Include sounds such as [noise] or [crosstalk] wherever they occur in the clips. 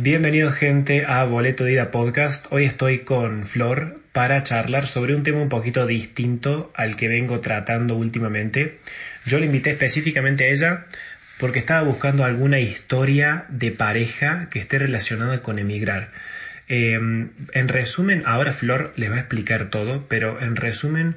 Bienvenido gente a Boleto de Ida Podcast. Hoy estoy con Flor para charlar sobre un tema un poquito distinto al que vengo tratando últimamente. Yo le invité específicamente a ella porque estaba buscando alguna historia de pareja que esté relacionada con emigrar. Em, en resumen, ahora Flor les va a explicar todo, pero en resumen,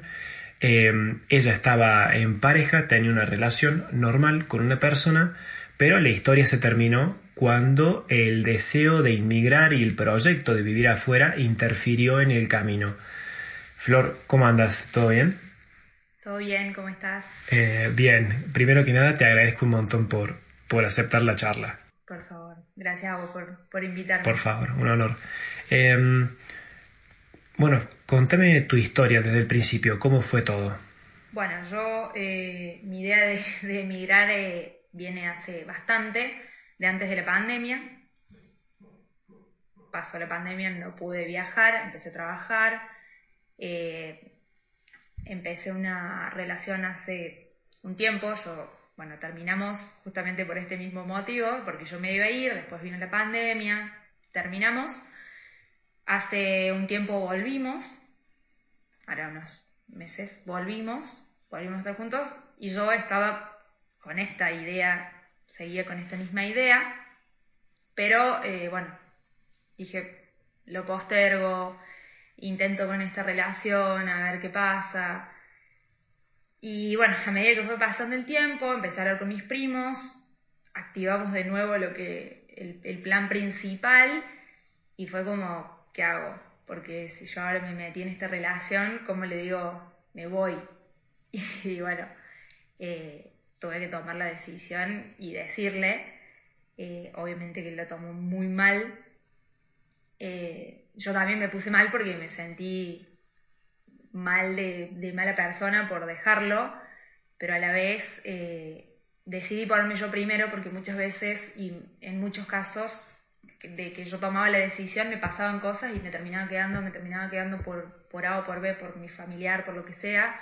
em, ella estaba en pareja, tenía una relación normal con una persona, pero la historia se terminó cuando el deseo de inmigrar y el proyecto de vivir afuera interfirió en el camino. Flor, ¿cómo andas? ¿Todo bien? Todo bien, ¿cómo estás? Eh, bien, primero que nada te agradezco un montón por, por aceptar la charla. Por favor, gracias a vos por, por invitarme. Por favor, un honor. Em, bueno, contame tu historia desde el principio, ¿cómo fue todo? Bueno, yo, eh, mi idea de, emigrar eh, viene hace bastante, de antes de la pandemia. Pasó la pandemia, no pude viajar, empecé a trabajar. Eh, empecé una relación hace un tiempo, yo, bueno, terminamos justamente por este mismo motivo, porque yo me iba a ir, después vino la pandemia, terminamos. Hace un tiempo volvimos, ahora unos meses volvimos, volvimos a estar juntos, y yo estaba con esta idea, seguía con esta misma idea, pero eh, bueno, dije, lo postergo, intento con esta relación, a ver qué pasa. Y bueno, a medida que fue pasando el tiempo, empecé a hablar con mis primos, activamos de nuevo lo que, el, plan principal y fue como, ¿qué hago? Porque si yo ahora me metí en esta relación, ¿cómo le digo, me voy? [laughs] Y, bueno, eh, tuve que tomar la decisión y decirle, eh, obviamente que lo tomó muy mal, eh, yo también me puse mal porque me sentí mal de, mala persona por dejarlo, pero a la vez eh, decidí ponerme yo primero porque muchas veces y en muchos casos de que yo tomaba la decisión me pasaban cosas y me terminaba quedando, me terminaba quedando por, por A o por B, por mi familiar, por lo que sea.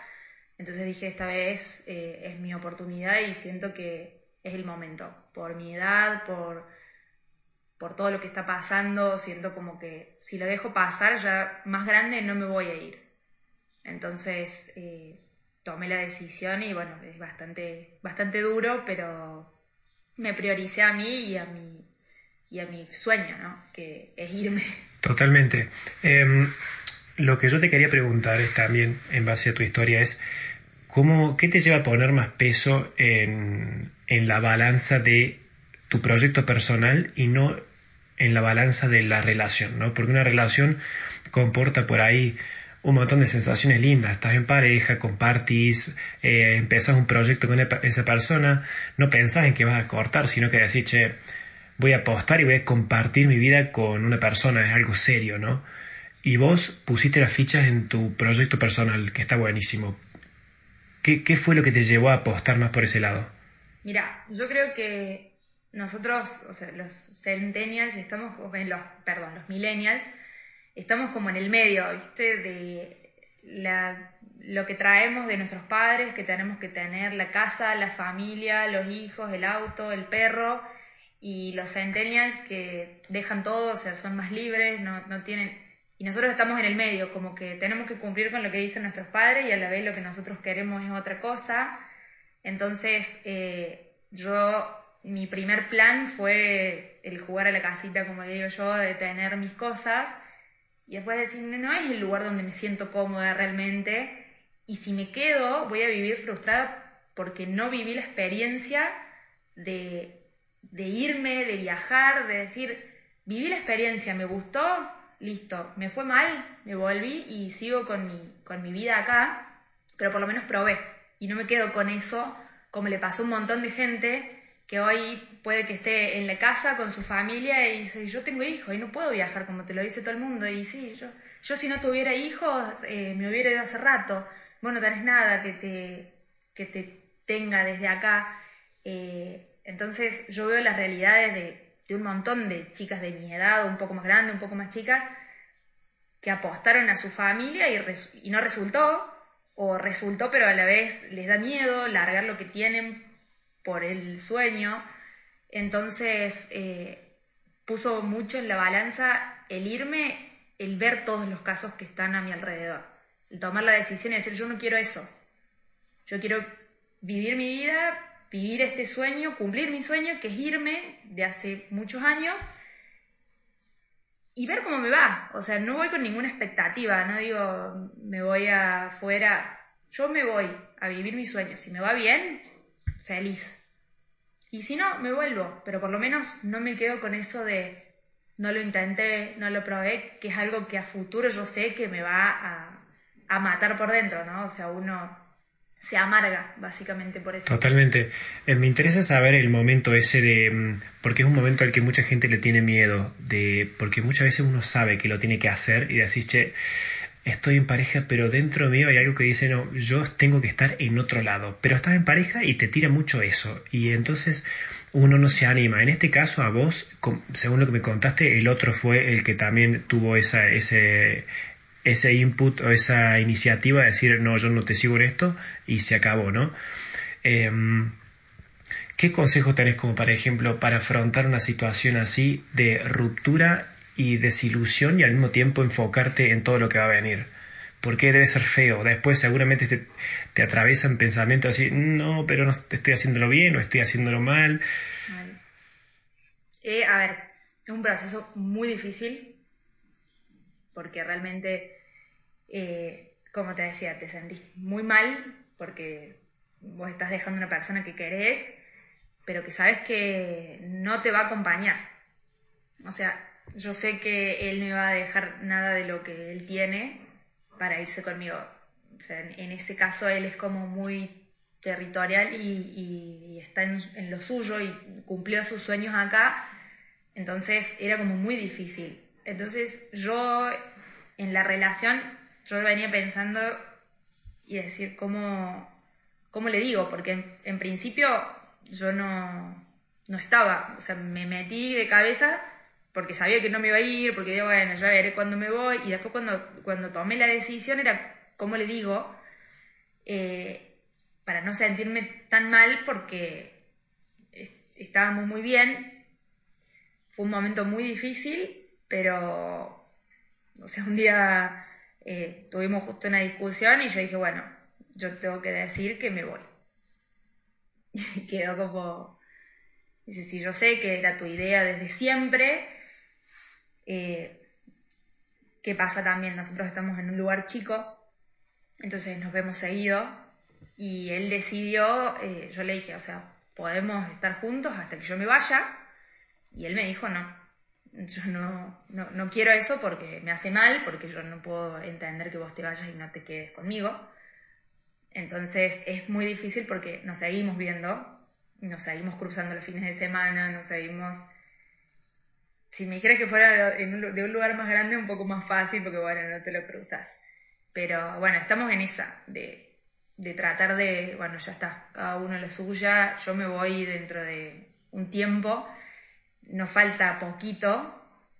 Entonces dije, esta vez eh, es mi oportunidad y siento que es el momento, por mi edad, por por todo lo que está pasando, siento como que si lo dejo pasar ya más grande no me voy a ir. Entonces eh, tomé la decisión y bueno, es bastante, bastante duro, pero me prioricé a mí y a mi, y a mi sueño, ¿no? Que es irme. Totalmente. Em, lo que yo te quería preguntar es también, en base a tu historia, es ¿cómo, ¿qué te lleva a poner más peso en, en la balanza de tu proyecto personal y no en la balanza de la relación, ¿no? Porque una relación comporta por ahí un montón de sensaciones lindas. Estás en pareja, compartís, eh, empezás un proyecto con esa persona, no pensás en que vas a cortar, sino que decís, che, voy a apostar y voy a compartir mi vida con una persona, es algo serio, ¿no? Y vos pusiste las fichas en tu proyecto personal, que está buenísimo. ¿Qué, qué fue lo que te llevó a apostar más por ese lado? Mira, yo creo que nosotros, o sea, los centennials, estamos, los, perdón, los millennials, estamos como en el medio, ¿viste? De la, lo que traemos de nuestros padres, que tenemos que tener la casa, la familia, los hijos, el auto, el perro, y los centennials que dejan todo, o sea, son más libres, no, no tienen... Y nosotros estamos en el medio, como que tenemos que cumplir con lo que dicen nuestros padres y a la vez lo que nosotros queremos es otra cosa. Entonces, eh, yo mi primer plan fue el jugar a la casita, como le digo yo, de tener mis cosas y después decir, no es el lugar donde me siento cómoda realmente y si me quedo voy a vivir frustrada porque no viví la experiencia de, de irme, de viajar, de decir, viví la experiencia, me gustó, listo, me fue mal, me volví y sigo con mi, con mi vida acá, pero por lo menos probé y no me quedo con eso, como le pasó a un montón de gente que hoy puede que esté en la casa con su familia y dice, yo tengo hijos y no puedo viajar como te lo dice todo el mundo. Y sí, yo, yo si no tuviera hijos eh, me hubiera ido hace rato. Vos no tenés nada que te, que te tenga desde acá. Eh, entonces yo veo las realidades de, un montón de chicas de mi edad, un poco más grandes, un poco más chicas, que apostaron a su familia y, y no resultó, o resultó pero a la vez les da miedo largar lo que tienen por el sueño. Entonces, eh, puso mucho en la balanza el irme, el ver todos los casos que están a mi alrededor, el tomar la decisión y decir, yo no quiero eso, yo quiero vivir mi vida, vivir este sueño, cumplir mi sueño, que es irme de hace muchos años y ver cómo me va. O sea, no voy con ninguna expectativa, no digo me voy afuera, yo me voy a vivir mi sueño. Si me va bien, feliz. Y si no, me vuelvo, pero por lo menos no me quedo con eso de no lo intenté, no lo probé, que es algo que a futuro yo sé que me va a, a matar por dentro, ¿no? O sea, uno se amarga, básicamente por eso. Totalmente. Eh, me interesa saber el momento ese de, mm, porque es un momento al que mucha gente le tiene miedo, de, porque muchas veces uno sabe que lo tiene que hacer y decís, che, estoy en pareja, pero dentro mío hay algo que dice, no, yo tengo que estar en otro lado, pero estás en pareja y te tira mucho eso, y entonces uno no se anima. En este caso, a vos, según lo que me contaste, el otro fue el que también tuvo esa, ese, ese input o esa iniciativa de decir, no, yo no te sigo en esto y se acabó, ¿no? Em, ¿Qué consejos tenés como, por ejemplo, para afrontar una situación así de ruptura y desilusión y al mismo tiempo enfocarte en todo lo que va a venir? Porque debe ser feo. Después seguramente te, te atraviesan pensamientos así, no, pero no estoy haciéndolo bien o estoy haciéndolo mal. Eh, a ver, es un proceso muy difícil porque realmente, eh, como te decía, te sentís muy mal porque vos estás dejando una persona que querés, pero que sabes que no te va a acompañar. O sea, yo sé que él no iba a dejar nada de lo que él tiene para irse conmigo. O sea, en, ese caso él es como muy territorial y, está en, lo suyo y cumplió sus sueños acá, entonces era como muy difícil. Entonces yo en la relación, yo venía pensando y decir cómo, cómo le digo, porque en, principio yo no, no, estaba, o sea, me metí de cabeza porque sabía que no me iba a ir, porque digo, bueno, ya veré cuándo me voy, y después cuando, cuando tomé la decisión era cómo le digo, eh, para no sentirme tan mal porque estábamos muy bien, fue un momento muy difícil, pero o sea, un día eh, tuvimos justo una discusión y yo dije, bueno, yo tengo que decir que me voy. Y [laughs] quedó como, dice, si yo sé que era tu idea desde siempre, eh, ¿qué pasa también? Nosotros estamos en un lugar chico, entonces nos vemos seguido y él decidió, eh, yo le dije, o sea, podemos estar juntos hasta que yo me vaya y él me dijo, no, yo no, no, quiero eso porque me hace mal, porque yo no puedo entender que vos te vayas y no te quedes conmigo. Entonces es muy difícil porque nos seguimos viendo, nos seguimos cruzando los fines de semana, nos seguimos... Si me dijeras que fuera de, un, lugar más grande, un poco más fácil, porque bueno, no te lo cruzas. Pero bueno, estamos en esa, de, de tratar de, bueno, ya está, cada uno lo suya, yo me voy dentro de un tiempo nos falta poquito,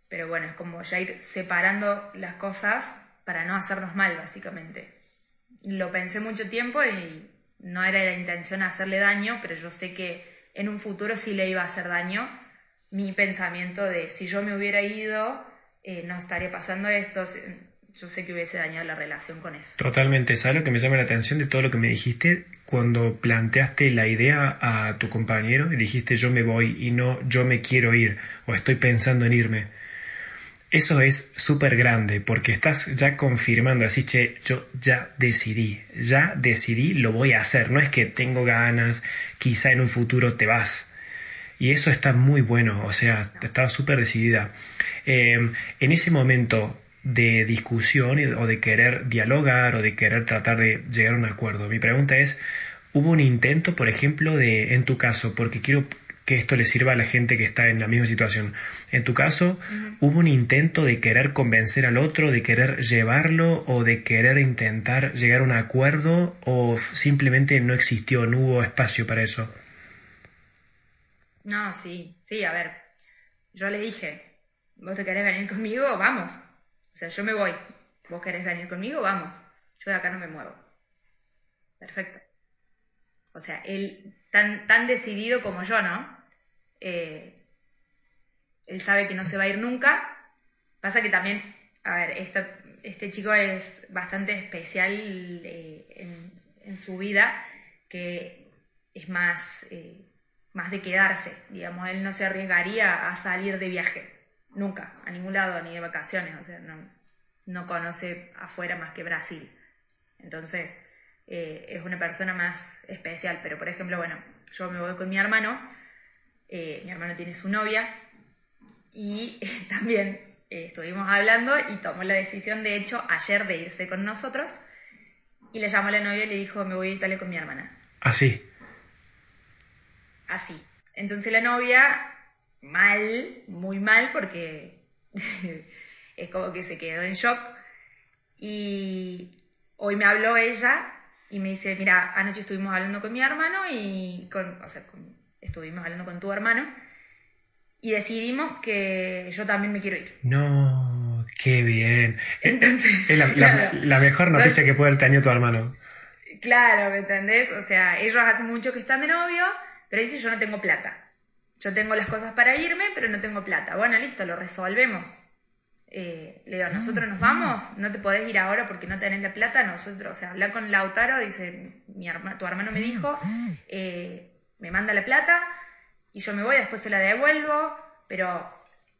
pero bueno, es como ya ir separando las cosas para no hacernos mal, básicamente. Lo pensé mucho tiempo y no era la intención hacerle daño, pero yo sé que en un futuro sí le iba a hacer daño mi pensamiento de si yo me hubiera ido, eh, no estaría pasando esto, yo sé que hubiese dañado la relación con eso. Totalmente, ¿sabes lo que me llama la atención de todo lo que me dijiste? Cuando planteaste la idea a tu compañero y dijiste yo me voy y no yo me quiero ir o estoy pensando en irme. Eso es súper grande porque estás ya confirmando así, che, yo ya decidí, ya decidí, lo voy a hacer. No es que tengo ganas, quizá en un futuro te vas. Y eso está muy bueno, o sea, estaba súper decidida. Eh, en ese momento, de discusión o de querer dialogar o de querer tratar de llegar a un acuerdo. Mi pregunta es, ¿hubo un intento, por ejemplo, de, en tu caso, porque quiero que esto le sirva a la gente que está en la misma situación. En tu caso, ¿hubo un intento de querer convencer al otro, de querer llevarlo o de querer intentar llegar a un acuerdo o simplemente no existió, no hubo espacio para eso? No, sí, sí, a ver, yo le dije, vos te querés venir conmigo, vamos, o sea, yo me voy. ¿Vos querés venir conmigo? Vamos. Yo de acá no me muevo. Perfecto. O sea, él tan, tan decidido como yo, ¿no? Eh, él sabe que no se va a ir nunca. Pasa que también, a ver, este chico es bastante especial eh, en, su vida, que es más, eh, más de quedarse, digamos, él no se arriesgaría a salir de viaje, nunca, a ningún lado, ni de vacaciones, o sea, no, no conoce afuera más que Brasil. Entonces, eh, es una persona más especial, pero por ejemplo, bueno, yo me voy con mi hermano, mi hermano tiene su novia, y [laughs] también eh, estuvimos hablando y tomó la decisión, de hecho, ayer de irse con nosotros. Y le llamó a la novia y le dijo, me voy a Italia con mi hermana. Así. Así. Entonces la novia, mal, muy mal, porque [laughs] es como que se quedó en shock. Y hoy me habló ella y me dice, mira, anoche estuvimos hablando con mi hermano y con, o sea, estuvimos hablando con tu hermano y decidimos que yo también me quiero ir. No, qué bien. [laughs] Entonces, es la, mejor noticia que puede haber tenido tu hermano. Claro, ¿me entendés? O sea, ellos hace mucho que están de novio, pero dice yo no tengo plata. Yo tengo las cosas para irme, pero no tengo plata. Bueno, listo, lo resolvemos. Eh, le digo, nosotros nos vamos, no te podés ir ahora porque no tenés la plata. Nosotros, o sea, habla con Lautaro, dice, mi tu hermano me dijo, eh, me manda la plata, y yo me voy, después se la devuelvo, pero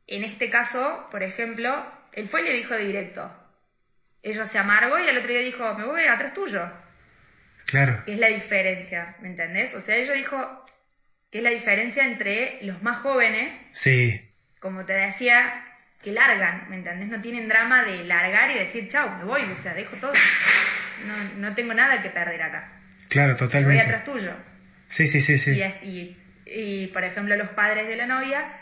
en este caso, por ejemplo, él fue y le dijo directo. Ella se amargó y al otro día dijo, me voy atrás tuyo. Claro. ¿Qué es la diferencia? ¿Me entendés? O sea, ella dijo que es la diferencia entre los más jóvenes. Sí. Como te decía, que largan, ¿me entendés? No tienen drama de largar y decir, chau, me voy, o sea, dejo todo. No, no tengo nada que perder acá. Claro, totalmente. Me voy atrás tuyo. Sí, sí, sí, sí. Y, es, y y, por ejemplo, los padres de la novia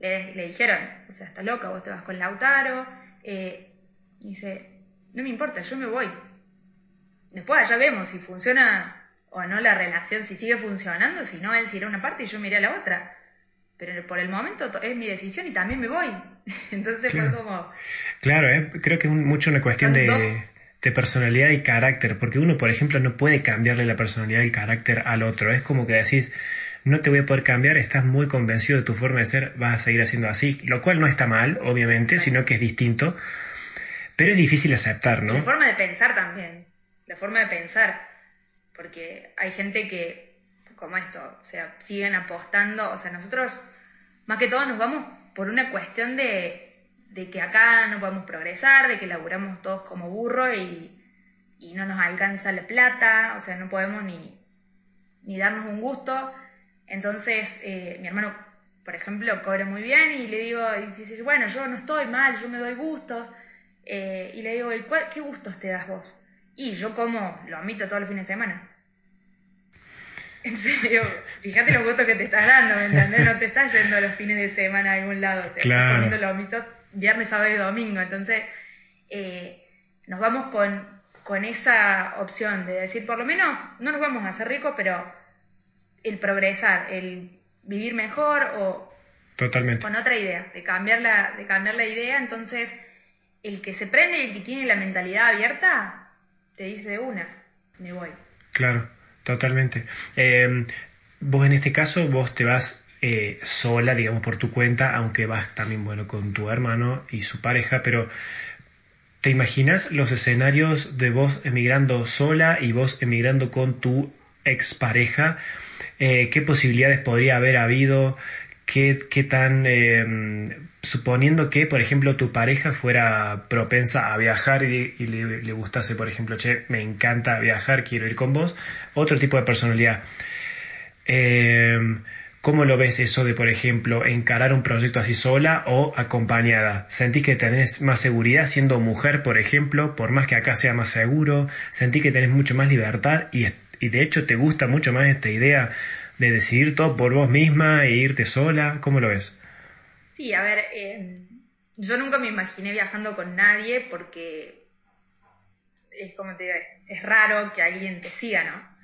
le, dijeron, o sea, estás loca, vos te vas con Lautaro. Eh, dice, no me importa, yo me voy. Después ya vemos si funciona o no la relación, si sigue funcionando, si no, él se irá a una parte y yo me iré a la otra. Pero por el momento es mi decisión y también me voy. [laughs] Entonces fue como... Claro, eh, creo que es mucho una cuestión de, de, personalidad y carácter, porque uno, por ejemplo, no puede cambiarle la personalidad y el carácter al otro. Es como que decís, no te voy a poder cambiar, estás muy convencido de tu forma de ser, vas a seguir haciendo así, lo cual no está mal, obviamente, sino que es distinto, pero es difícil aceptar, ¿no? la forma de pensar también, la forma de pensar, porque hay gente que, como esto, o sea, siguen apostando, o sea, nosotros más que todo nos vamos por una cuestión de, de que acá no podemos progresar, de que laburamos todos como burro y, y no nos alcanza la plata, o sea, no podemos ni, ni darnos un gusto. Entonces, eh, mi hermano, por ejemplo, cobra muy bien y le digo, y dice, bueno, yo no estoy mal, yo me doy gustos. Eh, y le digo, ¿y qué gustos te das vos? Y yo como lo omito todos los fines de semana. En serio, fíjate los gustos que te estás dando, ¿me entendés? No te estás yendo los fines de semana a algún lado, o sea, estás comiendo lo omito viernes, sábado y domingo. Entonces, eh, nos vamos con, con esa opción de decir, por lo menos, no nos vamos a hacer ricos, pero el progresar, el vivir mejor o Totalmente. con otra idea, de cambiar la, de cambiar la idea, entonces el que se prende y el que tiene la mentalidad abierta, te dice de una, me voy. Claro, totalmente. Em, vos en este caso, vos te vas eh, sola, digamos, por tu cuenta, aunque vas también, bueno, con tu hermano y su pareja, pero ¿te imaginas los escenarios de vos emigrando sola y vos emigrando con tu expareja? Eh, qué posibilidades podría haber habido, qué, qué tan, eh, suponiendo que, por ejemplo, tu pareja fuera propensa a viajar y, le, gustase, por ejemplo, che, me encanta viajar, quiero ir con vos, otro tipo de personalidad. Eh, ¿Cómo lo ves eso de, por ejemplo, encarar un proyecto así sola o acompañada? ¿Sentís que tenés más seguridad siendo mujer, por ejemplo, por más que acá sea más seguro? ¿Sentís que tenés mucho más libertad y y de hecho te gusta mucho más esta idea de decidir todo por vos misma e irte sola, ¿cómo lo ves? Sí, a ver, eh, yo nunca me imaginé viajando con nadie porque es como te digo, es raro que alguien te siga, ¿no?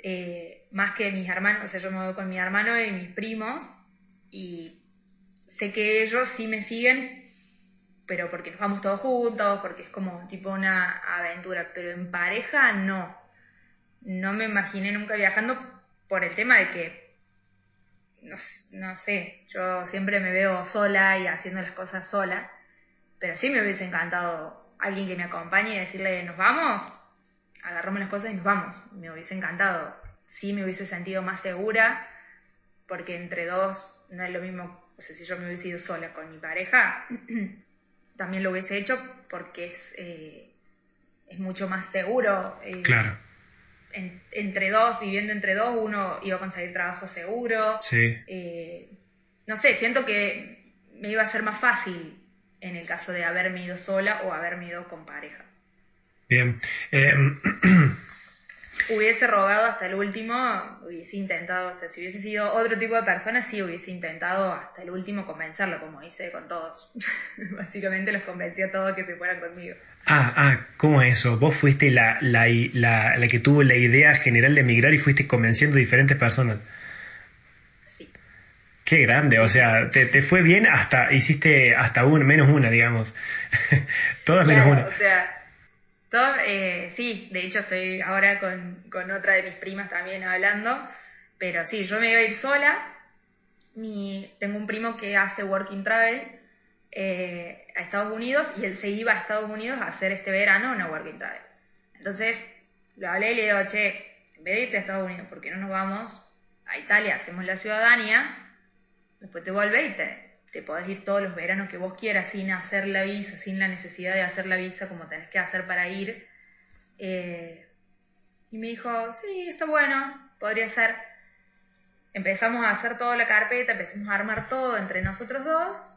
Eh, más que mis hermanos, o sea, yo me voy con mi hermano y mis primos y sé que ellos sí me siguen, pero porque nos vamos todos juntos, porque es como tipo una aventura, pero en pareja no no me imaginé nunca viajando por el tema de que no, sé, yo siempre me veo sola y haciendo las cosas sola, pero sí me hubiese encantado alguien que me acompañe y decirle, nos vamos, agarramos las cosas y nos vamos, me hubiese encantado, sí me hubiese sentido más segura, porque entre dos no es lo mismo, o sea, si yo me hubiese ido sola con mi pareja, [clears throat] también lo hubiese hecho porque es, eh, es mucho más seguro. Eh, claro entre dos, viviendo entre dos, uno iba a conseguir trabajo seguro. Sí. Eh, no sé, siento que me iba a ser más fácil en el caso de haberme ido sola o haberme ido con pareja. Bien. Em, [clears throat] hubiese rogado hasta el último, hubiese intentado, o sea, si hubiese sido otro tipo de persona, sí hubiese intentado hasta el último convencerlo, como hice con todos. [laughs] Básicamente los convencí a todos que se fueran conmigo. Ah, ah, ¿cómo es eso? Vos fuiste la, la, la, la que tuvo la idea general de emigrar y fuiste convenciendo a diferentes personas. Sí. Qué grande, o sea, te, te fue bien hasta, hiciste hasta un, menos una, digamos. [laughs] Todas menos una. O sea, eh, sí, de hecho estoy ahora con, con otra de mis primas también hablando, pero sí, yo me iba a ir sola. Mi, tengo un primo que hace working travel eh, a Estados Unidos y él se iba a Estados Unidos a hacer este verano una working travel. Entonces lo hablé y le digo, che, en vez de a Estados Unidos, ¿por qué no nos vamos a Italia? Hacemos la ciudadanía, después te vuelves y te, te podés ir todos los veranos que vos quieras sin hacer la visa, sin la necesidad de hacer la visa como tenés que hacer para ir. Eh, y me dijo, sí, está bueno, podría ser. Empezamos a hacer toda la carpeta, empezamos a armar todo entre nosotros dos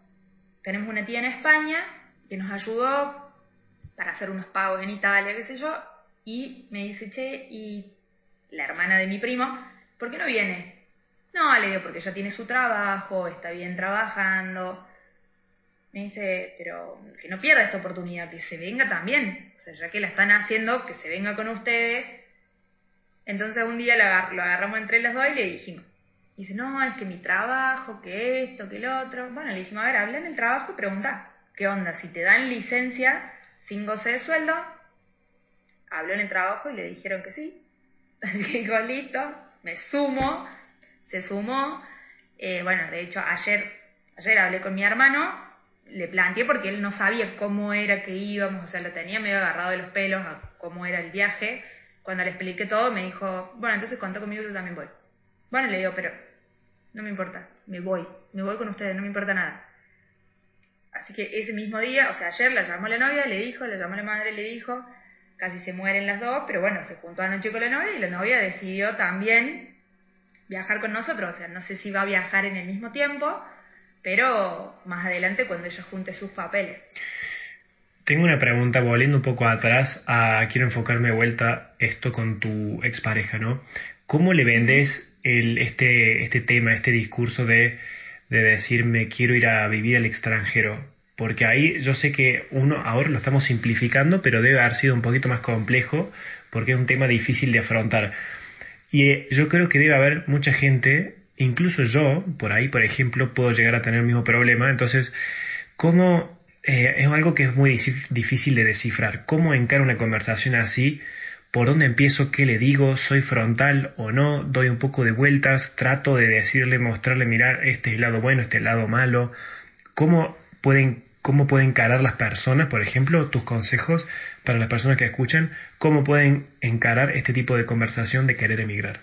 tenemos una tía en España que nos ayudó para hacer unos pagos en Italia, qué sé yo, y me dice, che, y la hermana de mi primo, ¿por qué no viene? No, le digo, porque ya tiene su trabajo, está bien trabajando. Me dice, pero que no pierda esta oportunidad, que se venga también. O sea, ya que la están haciendo, que se venga con ustedes. Entonces un día lo agarramos entre las dos y le dijimos, dice, no, es que mi trabajo, que esto, que lo otro. Bueno, le dijimos, a ver, habla en el trabajo y pregunta, ¿qué onda? Si te dan licencia sin goce de sueldo, habló en el trabajo y le dijeron que sí. [laughs] Así que listo, me sumo, se sumó. Eh, bueno, de hecho, ayer, ayer hablé con mi hermano, le planteé porque él no sabía cómo era que íbamos, o sea, lo tenía medio agarrado de los pelos a cómo era el viaje. Cuando le expliqué todo, me dijo, bueno, entonces contó conmigo, yo también voy. Bueno, le digo, pero no me importa, me voy, me voy con ustedes, no me importa nada. Así que ese mismo día, o sea, ayer la llamó la novia, le dijo, la llamó la madre, le dijo, casi se mueren las dos, pero bueno, se juntó anoche con la novia y la novia decidió también viajar con nosotros. O sea, no sé si va a viajar en el mismo tiempo, pero más adelante cuando ella junte sus papeles. Tengo una pregunta, volviendo un poco atrás, quiero enfocarme de vuelta esto con tu expareja, ¿no? ¿Cómo le vendes el, este, este tema, este discurso de, de decir me quiero ir a vivir al extranjero. Porque ahí yo sé que uno ahora lo estamos simplificando, pero debe haber sido un poquito más complejo porque es un tema difícil de afrontar. Y eh, yo creo que debe haber mucha gente, incluso yo, por ahí, por ejemplo, puedo llegar a tener el mismo problema. Entonces, ¿cómo eh, es algo que es muy difícil de descifrar? ¿Cómo encara una conversación así por dónde empiezo, qué le digo, soy frontal o no, doy un poco de vueltas, trato de decirle, mostrarle, mirar, este es el lado bueno, este es el lado malo, cómo pueden, cómo pueden encarar las personas, por ejemplo, tus consejos para las personas que escuchan, cómo pueden encarar este tipo de conversación de querer emigrar.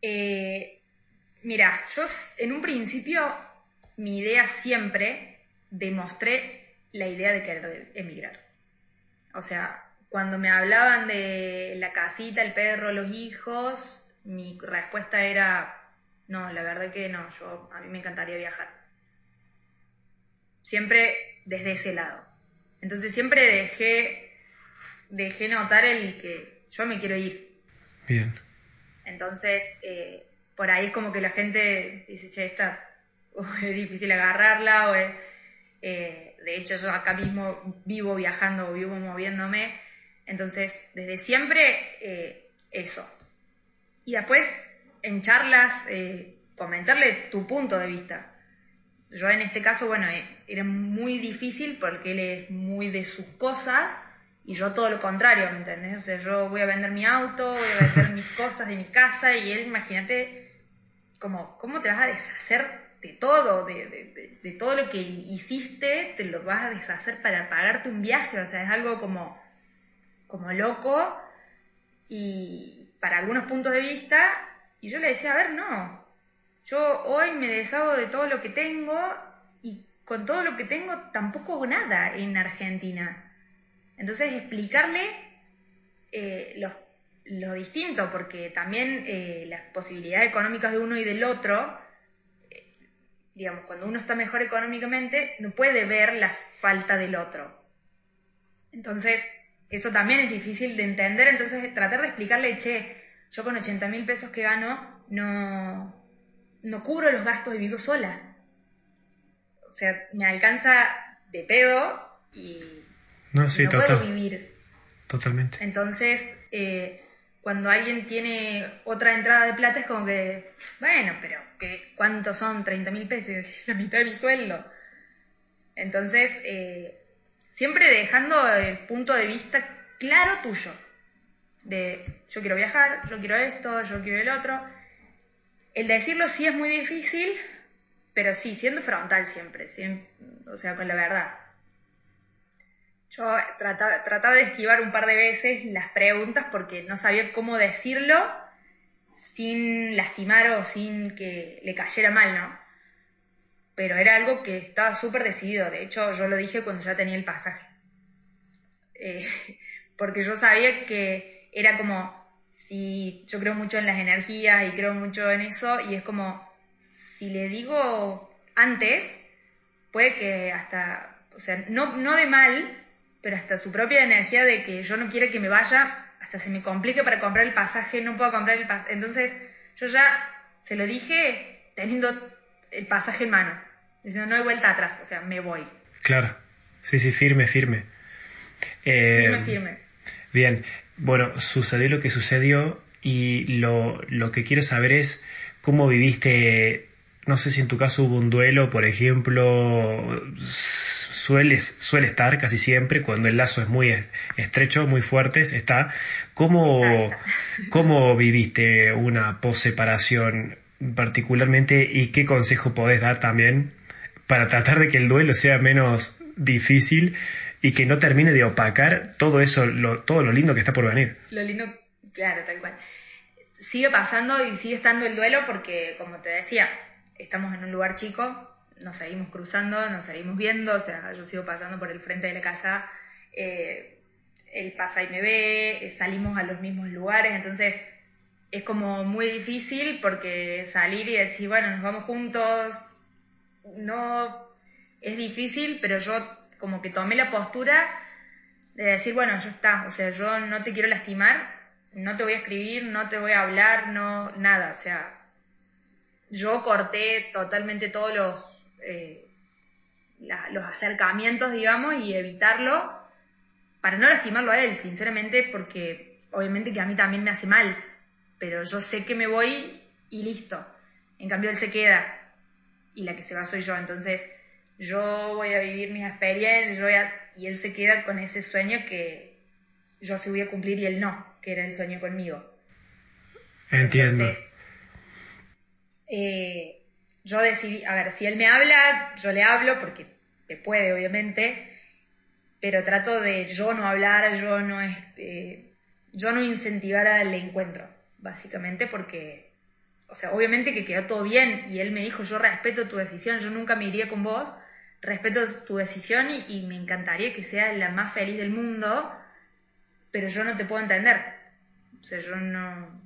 Eh, mira, yo en un principio mi idea siempre demostré la idea de querer emigrar. O sea, cuando me hablaban de la casita, el perro, los hijos, mi respuesta era, no, la verdad que no, yo a mí me encantaría viajar. Siempre desde ese lado. Entonces siempre dejé, dejé notar el que yo me quiero ir. Bien. Entonces, eh, por ahí es como que la gente dice, che, esta [laughs] es difícil agarrarla, o eh, de hecho yo acá mismo vivo viajando, vivo moviéndome, entonces, desde siempre eh, eso. Y después, en charlas, eh, comentarle tu punto de vista. Yo en este caso, bueno, eh, era muy difícil porque él es muy de sus cosas y yo todo lo contrario, ¿me entendés? O sea, yo voy a vender mi auto, voy a vender mis [laughs] cosas de mi casa y él, imagínate, como, ¿cómo te vas a deshacer de todo? De, de, todo lo que hiciste, te lo vas a deshacer para pagarte un viaje, o sea, es algo como, como loco y para algunos puntos de vista, y yo le decía, a ver, no, yo hoy me deshago de todo lo que tengo y con todo lo que tengo tampoco hago nada en Argentina. Entonces explicarle eh, lo distinto, porque también eh, las posibilidades económicas de uno y del otro, eh, digamos, cuando uno está mejor económicamente, no puede ver la falta del otro. Entonces, eso también es difícil de entender, entonces tratar de explicarle, che, yo con 80 mil pesos que gano, no, no cubro los gastos y vivo sola. O sea, me alcanza de pedo y no, puedo vivir. Totalmente. Entonces, eh, cuando alguien tiene otra entrada de plata es como que, bueno, pero ¿qué, ¿cuántos son 30 mil pesos? [laughs] La mitad de mi sueldo. Entonces, eh, siempre dejando el punto de vista claro tuyo. De yo quiero viajar, yo quiero esto, yo quiero el otro el decirlo sí es muy difícil, pero sí, siendo frontal siempre, o sea, con la verdad. Yo trataba, trataba, de esquivar un par de veces las preguntas porque no sabía cómo decirlo sin lastimar o sin que le cayera mal, ¿no? Pero era algo que estaba súper decidido. De hecho, yo lo dije cuando ya tenía el pasaje. Eh, [laughs] porque yo sabía que era como, si yo creo mucho en las energías y creo mucho en eso y es como si le digo antes puede que hasta o sea no no de mal pero hasta su propia energía de que yo no quiere que me vaya hasta se me complique para comprar el pasaje no puedo comprar el pasaje entonces yo ya se lo dije teniendo el pasaje en mano diciendo no hay vuelta atrás o sea me voy. Claro. Sí sí firme firme. Firme eh, firme. bien bueno, sucedió lo que sucedió y lo, que quiero saber es cómo viviste, no sé si en tu caso hubo un duelo, por ejemplo, suele, suele estar casi siempre cuando el lazo es muy estrecho, muy fuerte, está. ¿Cómo, cómo viviste una posseparación particularmente y qué consejo podés dar también para tratar de que el duelo sea menos difícil y que no termine de opacar todo eso, lo, todo lo lindo que está por venir. Lo lindo, claro, tal cual. Sigue pasando y sigue estando el duelo porque, como te decía, estamos en un lugar chico, nos seguimos cruzando, nos seguimos viendo, o sea, yo sigo pasando por el frente de la casa, eh, él pasa y me ve, eh, salimos a los mismos lugares, entonces es como muy difícil porque salir y decir, bueno, nos vamos juntos, no es difícil, pero yo como que tomé la postura de decir, bueno, ya está, o sea, yo no te quiero lastimar, no te voy a escribir, no te voy a hablar, no, nada, o sea, yo corté totalmente todos los, eh, los acercamientos, digamos, y evitarlo para no lastimarlo a él, sinceramente, porque obviamente que a mí también me hace mal, pero yo sé que me voy y listo. En cambio, él se queda y la que se va soy yo, entonces yo voy a vivir mis experiencias, yo y él se queda con ese sueño que yo se voy a cumplir y él no, que era el sueño conmigo. Entiendo. Entonces, eh, yo decidí, a ver, si él me habla, yo le hablo porque te puede, obviamente, pero trato de yo no hablar, yo no, este, yo no incentivar al encuentro, básicamente porque, o sea, obviamente que quedó todo bien y él me dijo, yo respeto tu decisión, yo nunca me iría con vos, respeto tu decisión y, me encantaría que sea la más feliz del mundo, pero yo no te puedo entender. O sea, yo no,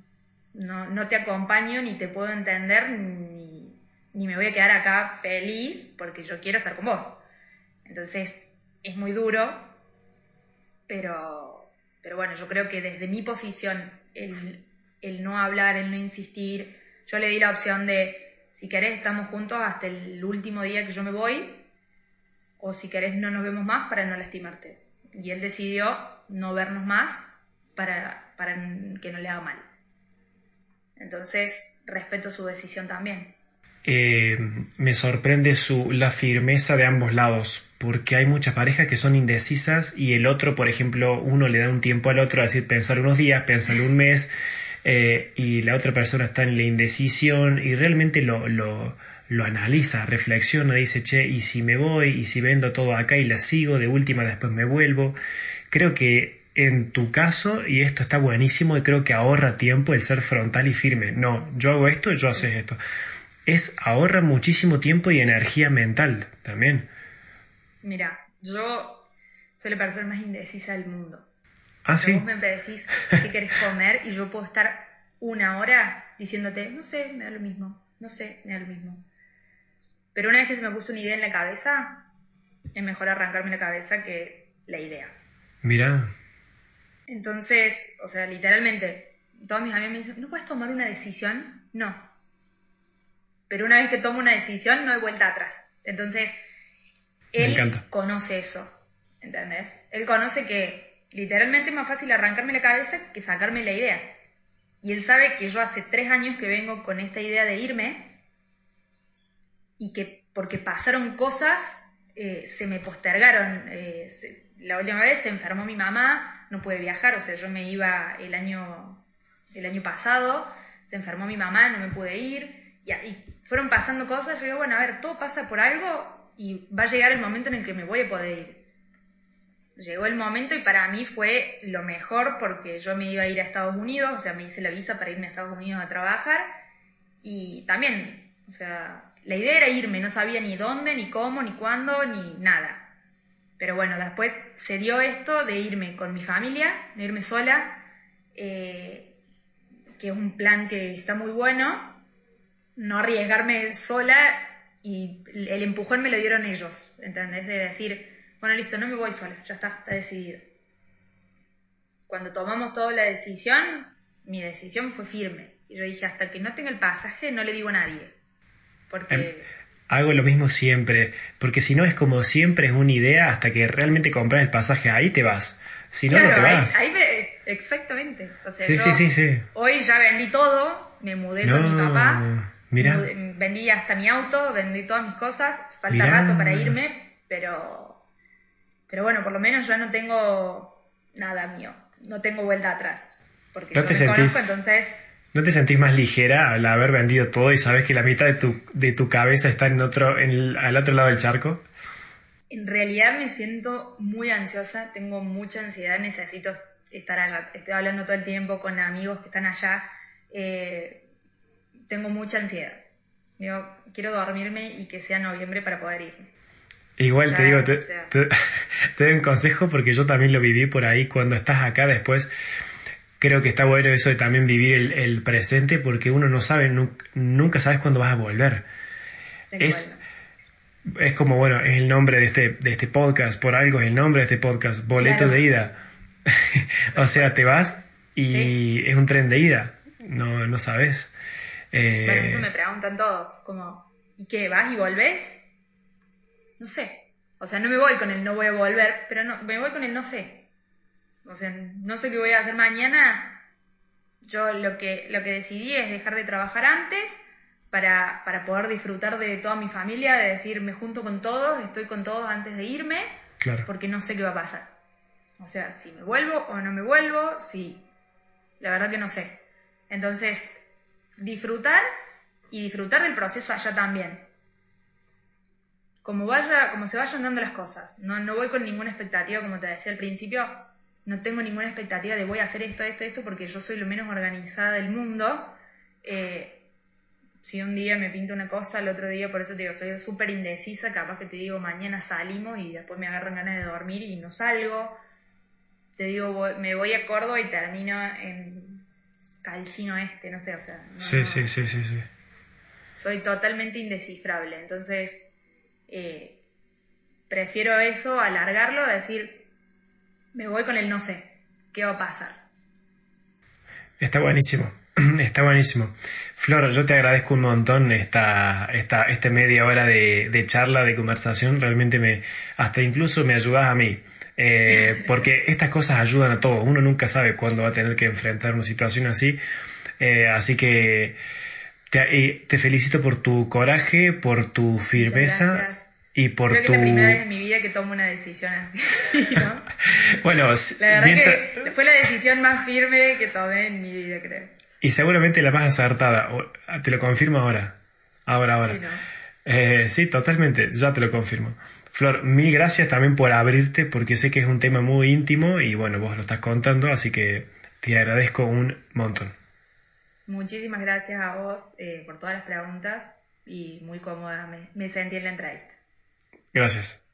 no, te acompaño ni te puedo entender ni, ni, me voy a quedar acá feliz porque yo quiero estar con vos. Entonces, es muy duro, pero, pero bueno, yo creo que desde mi posición, el, el no hablar, el no insistir, yo le di la opción de, si querés, estamos juntos hasta el último día que yo me voy, o si querés no nos vemos más para no lastimarte. Y él decidió no vernos más para, para que no le haga mal. Entonces, respeto su decisión también. Eh, me sorprende su, la firmeza de ambos lados, porque hay muchas parejas que son indecisas y el otro, por ejemplo, uno le da un tiempo al otro, a decir, pensar unos días, pensar un mes, eh, y la otra persona está en la indecisión y realmente lo, lo, lo analiza, reflexiona, dice, che, ¿y si me voy? ¿Y si vendo todo acá y la sigo? De última después me vuelvo. Creo que en tu caso, y esto está buenísimo, y creo que ahorra tiempo el ser frontal y firme. No, yo hago esto, yo haces esto. Es ahorra muchísimo tiempo y energía mental también. Mira, yo soy la persona más indecisa del mundo. Ah, sí. Vos me decís qué [laughs] querés comer y yo puedo estar una hora diciéndote, no sé, me da lo mismo, no sé, me da lo mismo. Pero una vez que se me puso una idea en la cabeza, es mejor arrancarme la cabeza que la idea. Mira. Entonces, o sea, literalmente, todos mis amigos me dicen, ¿no puedes tomar una decisión? No. Pero una vez que tomo una decisión, no hay vuelta atrás. Entonces, él conoce eso, ¿entendés? Él conoce que literalmente es más fácil arrancarme la cabeza que sacarme la idea. Y él sabe que yo hace tres años que vengo con esta idea de irme y que porque pasaron cosas eh, se me postergaron. Eh, la última vez se enfermó mi mamá, no pude viajar, o sea, yo me iba el año, el año pasado, se enfermó mi mamá, no me pude ir, y, y fueron pasando cosas, yo digo, bueno, a ver, todo pasa por algo y va a llegar el momento en el que me voy a poder ir. Llegó el momento y para mí fue lo mejor porque yo me iba a ir a Estados Unidos, o sea, me hice la visa para irme a Estados Unidos a trabajar y también, o sea, la idea era irme, no sabía ni dónde, ni cómo, ni cuándo, ni nada. Pero bueno, después se dio esto de irme con mi familia, de irme sola, eh, que es un plan que está muy bueno, no arriesgarme sola y el empujón me lo dieron ellos, ¿entendés? De decir, bueno, listo, no me voy sola, ya está, está decidido. Cuando tomamos toda la decisión, mi decisión fue firme. Y yo dije, hasta que no tenga el pasaje, no le digo a nadie. Porque... Em, hago lo mismo siempre, porque si no es como siempre es una idea hasta que realmente compras el pasaje, ahí te vas. Si no, no te vas. Ahí, exactamente. sí, sí, sí, sí, Hoy ya vendí todo, me mudé con mi papá. Mira. vendí hasta mi auto, vendí todas mis cosas. Falta rato para irme, pero. Pero bueno, por lo menos ya no tengo nada mío. No tengo vuelta atrás. Porque no te sentís... entonces ¿No te sentís más ligera al haber vendido todo y sabes que la mitad de tu, de tu cabeza está en otro, en al otro lado del charco? En realidad me siento muy ansiosa, tengo mucha ansiedad, necesito estar allá. Estoy hablando todo el tiempo con amigos que están allá. Eh, tengo mucha ansiedad. Digo, quiero dormirme y que sea noviembre para poder irme. Igual te digo, te, [laughs] te, doy un consejo porque yo también lo viví por ahí. Cuando estás acá después, creo que está bueno eso de también vivir el, presente porque uno no sabe, nunca, sabes cuándo vas a volver. Es, es como, bueno, es el nombre de este, de este podcast, por algo es el nombre de este podcast, boleto de ida. [laughs] o sea, te vas y es un tren de ida, no, no sabes. Eh, bueno, eso me preguntan todos, como, ¿y qué? ¿Vas y volvés? No sé. O sea, no me voy con el no voy a volver, pero no, me voy con el no sé o sea, no sé qué voy a hacer mañana. Yo lo que, lo que decidí es dejar de trabajar antes para, para poder disfrutar de toda mi familia, de decir, me junto con todos, estoy con todos antes de irme, porque no sé qué va a pasar. O sea, si me vuelvo o no me vuelvo, si... La verdad que no sé. Entonces, disfrutar y disfrutar del proceso allá también. Como vaya, como se vayan dando las cosas. No, no voy con ninguna expectativa, como te decía al principio, no tengo ninguna expectativa de voy a hacer esto, esto, esto, porque yo soy lo menos organizada del mundo. Eh, si un día me pinto una cosa, el otro día, por eso te digo, soy súper indecisa, capaz que te digo mañana salimos y después me agarran ganas de dormir y no salgo. Te digo, me voy a Córdoba y termino en Calchino Este, no sé, o sea. sí, sí, sí, sí, sí. Soy totalmente indescifrable, entonces eh, prefiero eso, alargarlo, decir, me voy con el no sé, ¿qué va a pasar? Está buenísimo, [clears throat] está buenísimo. Flor, yo te agradezco un montón esta, esta, esta media hora de, charla, de conversación, realmente me, hasta incluso me ayudas a mí. Eh, [laughs] porque estas cosas ayudan a todos. Uno nunca sabe cuándo va a tener que enfrentar una situación así. Eh, así que te, te, felicito por tu coraje, por tu firmeza y por creo que es la primera vez en mi vida que tomo una decisión así, [laughs] [laughs] bueno, la verdad que fue la decisión más firme que tomé en mi vida, creo. Y seguramente la más acertada. Ah, te lo confirmo ahora. Ahora, ahora. Sí, eh, sí, totalmente. Ya te lo confirmo. Flor, mil gracias también por abrirte porque sé que es un tema muy íntimo y bueno, vos lo estás contando, así que te agradezco un montón. Muchísimas gracias a vos eh, por todas las preguntas y muy cómoda me, me sentí en la entrevista. Gracias.